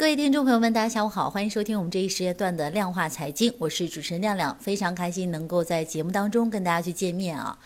各位听众朋友们，大家下午好，欢迎收听我们这一时间段的量化财经，我是主持人亮亮，非常开心能够在节目当中跟大家去见面啊。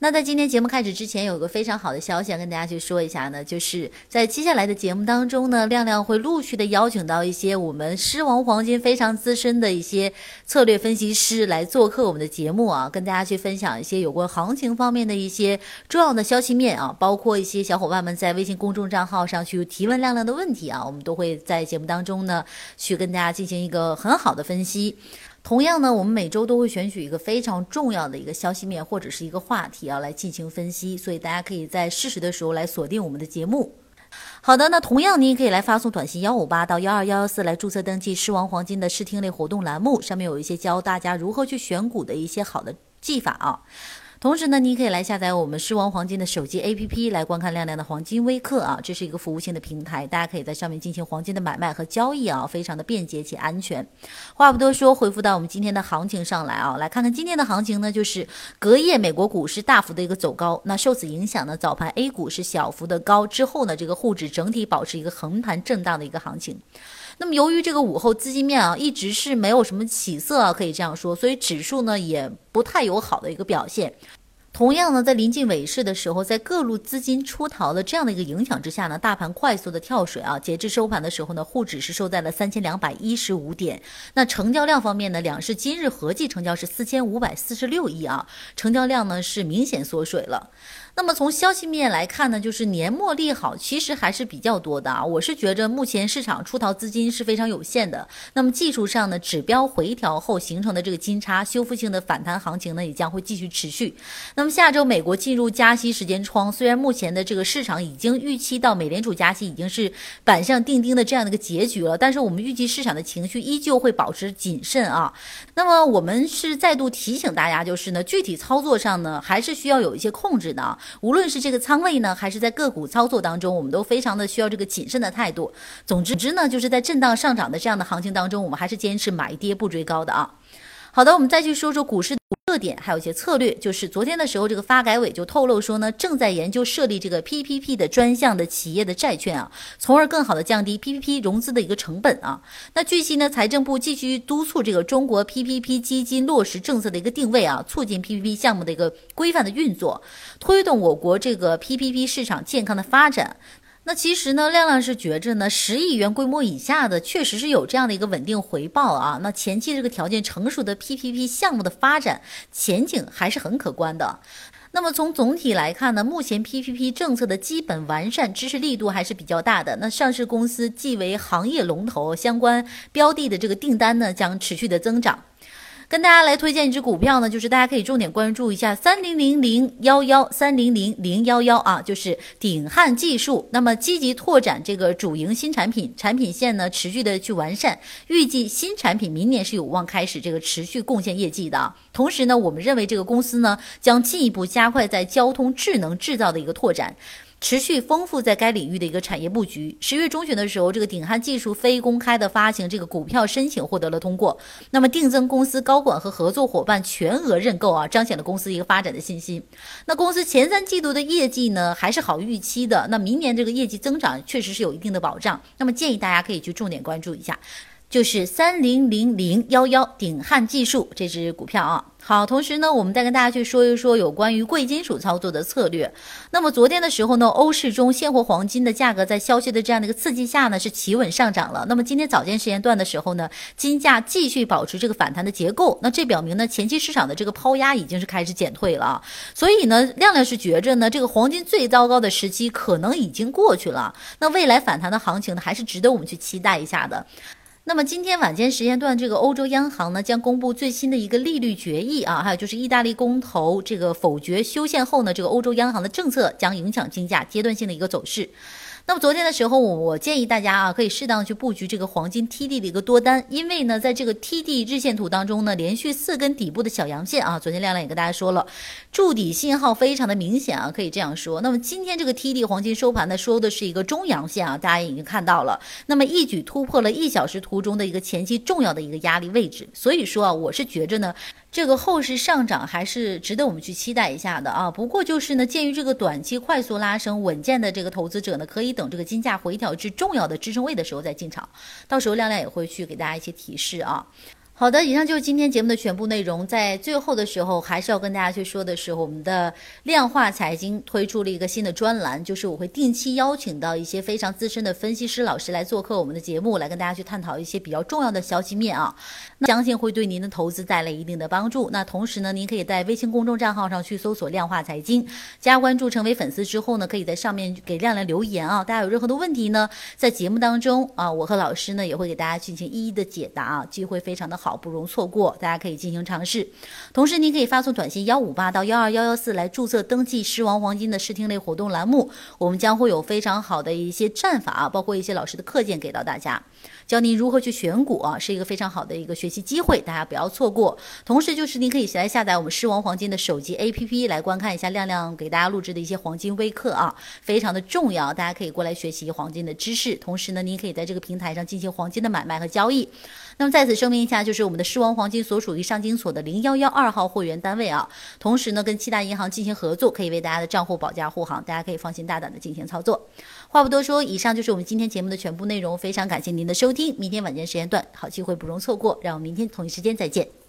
那在今天节目开始之前，有个非常好的消息要跟大家去说一下呢，就是在接下来的节目当中呢，亮亮会陆续的邀请到一些我们狮王黄金非常资深的一些策略分析师来做客我们的节目啊，跟大家去分享一些有关行情方面的一些重要的消息面啊，包括一些小伙伴们在微信公众账号上去提问亮亮的问题啊，我们都会在节目当中呢去跟大家进行一个很好的分析。同样呢，我们每周都会选取一个非常重要的一个消息面或者是一个话题啊来进行分析，所以大家可以在适时的时候来锁定我们的节目。好的，那同样你也可以来发送短信幺五八到幺二幺幺四来注册登记狮王黄金的视听类活动栏目，上面有一些教大家如何去选股的一些好的技法啊。同时呢，你可以来下载我们狮王黄金的手机 APP 来观看亮亮的黄金微课啊，这是一个服务性的平台，大家可以在上面进行黄金的买卖和交易啊，非常的便捷且安全。话不多说，回复到我们今天的行情上来啊，来看看今天的行情呢，就是隔夜美国股市大幅的一个走高，那受此影响呢，早盘 A 股是小幅的高之后呢，这个沪指整体保持一个横盘震荡的一个行情。那么由于这个午后资金面啊一直是没有什么起色啊，可以这样说，所以指数呢也不太有好的一个表现。同样呢，在临近尾市的时候，在各路资金出逃的这样的一个影响之下呢，大盘快速的跳水啊，截至收盘的时候呢，沪指是收在了三千两百一十五点。那成交量方面呢，两市今日合计成交是四千五百四十六亿啊，成交量呢是明显缩水了。那么从消息面来看呢，就是年末利好其实还是比较多的啊。我是觉着目前市场出逃资金是非常有限的。那么技术上呢，指标回调后形成的这个金叉修复性的反弹行情呢，也将会继续持续。那那么下周美国进入加息时间窗，虽然目前的这个市场已经预期到美联储加息已经是板上钉钉的这样的一个结局了，但是我们预计市场的情绪依旧会保持谨慎啊。那么我们是再度提醒大家，就是呢，具体操作上呢，还是需要有一些控制的啊。无论是这个仓位呢，还是在个股操作当中，我们都非常的需要这个谨慎的态度。总之之呢，就是在震荡上涨的这样的行情当中，我们还是坚持买跌不追高的啊。好的，我们再去说说股市。特点还有一些策略，就是昨天的时候，这个发改委就透露说呢，正在研究设立这个 PPP 的专项的企业的债券啊，从而更好的降低 PPP 融资的一个成本啊。那据悉呢，财政部继续督促这个中国 PPP 基金落实政策的一个定位啊，促进 PPP 项目的一个规范的运作，推动我国这个 PPP 市场健康的发展。那其实呢，亮亮是觉着呢，十亿元规模以下的确实是有这样的一个稳定回报啊。那前期这个条件成熟的 PPP 项目的发展前景还是很可观的。那么从总体来看呢，目前 PPP 政策的基本完善支持力度还是比较大的。那上市公司既为行业龙头，相关标的的这个订单呢将持续的增长。跟大家来推荐一只股票呢，就是大家可以重点关注一下三零零零幺幺三零零零幺幺啊，就是鼎汉技术。那么积极拓展这个主营新产品，产品线呢持续的去完善，预计新产品明年是有望开始这个持续贡献业绩的。同时呢，我们认为这个公司呢将进一步加快在交通智能制造的一个拓展。持续丰富在该领域的一个产业布局。十月中旬的时候，这个鼎汉技术非公开的发行这个股票申请获得了通过，那么定增公司高管和合作伙伴全额认购啊，彰显了公司一个发展的信心。那公司前三季度的业绩呢，还是好预期的。那明年这个业绩增长确实是有一定的保障。那么建议大家可以去重点关注一下。就是三零零零幺幺鼎汉技术这只股票啊，好，同时呢，我们再跟大家去说一说有关于贵金属操作的策略。那么昨天的时候呢，欧市中现货黄金的价格在消息的这样的一个刺激下呢，是企稳上涨了。那么今天早间时间段的时候呢，金价继续保持这个反弹的结构，那这表明呢，前期市场的这个抛压已经是开始减退了。所以呢，亮亮是觉着呢，这个黄金最糟糕的时期可能已经过去了。那未来反弹的行情呢，还是值得我们去期待一下的。那么今天晚间时间段，这个欧洲央行呢将公布最新的一个利率决议啊，还有就是意大利公投这个否决修宪后呢，这个欧洲央行的政策将影响金价阶段性的一个走势。那么昨天的时候，我建议大家啊，可以适当去布局这个黄金 T D 的一个多单，因为呢，在这个 T D 日线图当中呢，连续四根底部的小阳线啊，昨天亮亮也跟大家说了，筑底信号非常的明显啊，可以这样说。那么今天这个 T D 黄金收盘呢，收的是一个中阳线啊，大家已经看到了，那么一举突破了一小时图中的一个前期重要的一个压力位置，所以说啊，我是觉着呢。这个后市上涨还是值得我们去期待一下的啊。不过就是呢，鉴于这个短期快速拉升，稳健的这个投资者呢，可以等这个金价回调至重要的支撑位的时候再进场。到时候亮亮也会去给大家一些提示啊。好的，以上就是今天节目的全部内容。在最后的时候，还是要跟大家去说的是，我们的量化财经推出了一个新的专栏，就是我会定期邀请到一些非常资深的分析师老师来做客我们的节目，来跟大家去探讨一些比较重要的消息面啊。那相信会对您的投资带来一定的帮助。那同时呢，您可以在微信公众账号上去搜索“量化财经”，加关注成为粉丝之后呢，可以在上面给亮亮留言啊。大家有任何的问题呢，在节目当中啊，我和老师呢也会给大家进行一一的解答啊，机会非常的。好，好不容错过，大家可以进行尝试。同时，您可以发送短信幺五八到幺二幺幺四来注册登记狮王黄金的试听类活动栏目，我们将会有非常好的一些战法啊，包括一些老师的课件给到大家。教您如何去选股啊，是一个非常好的一个学习机会，大家不要错过。同时，就是您可以来下载我们狮王黄金的手机 APP 来观看一下亮亮给大家录制的一些黄金微课啊，非常的重要，大家可以过来学习黄金的知识。同时呢，您可以在这个平台上进行黄金的买卖和交易。那么在此声明一下，就是我们的狮王黄金所属于上金所的零幺幺二号货源单位啊。同时呢，跟七大银行进行合作，可以为大家的账户保驾护航，大家可以放心大胆的进行操作。话不多说，以上就是我们今天节目的全部内容，非常感谢您的收听。明天晚间时间段，好机会不容错过，让我们明天同一时间再见。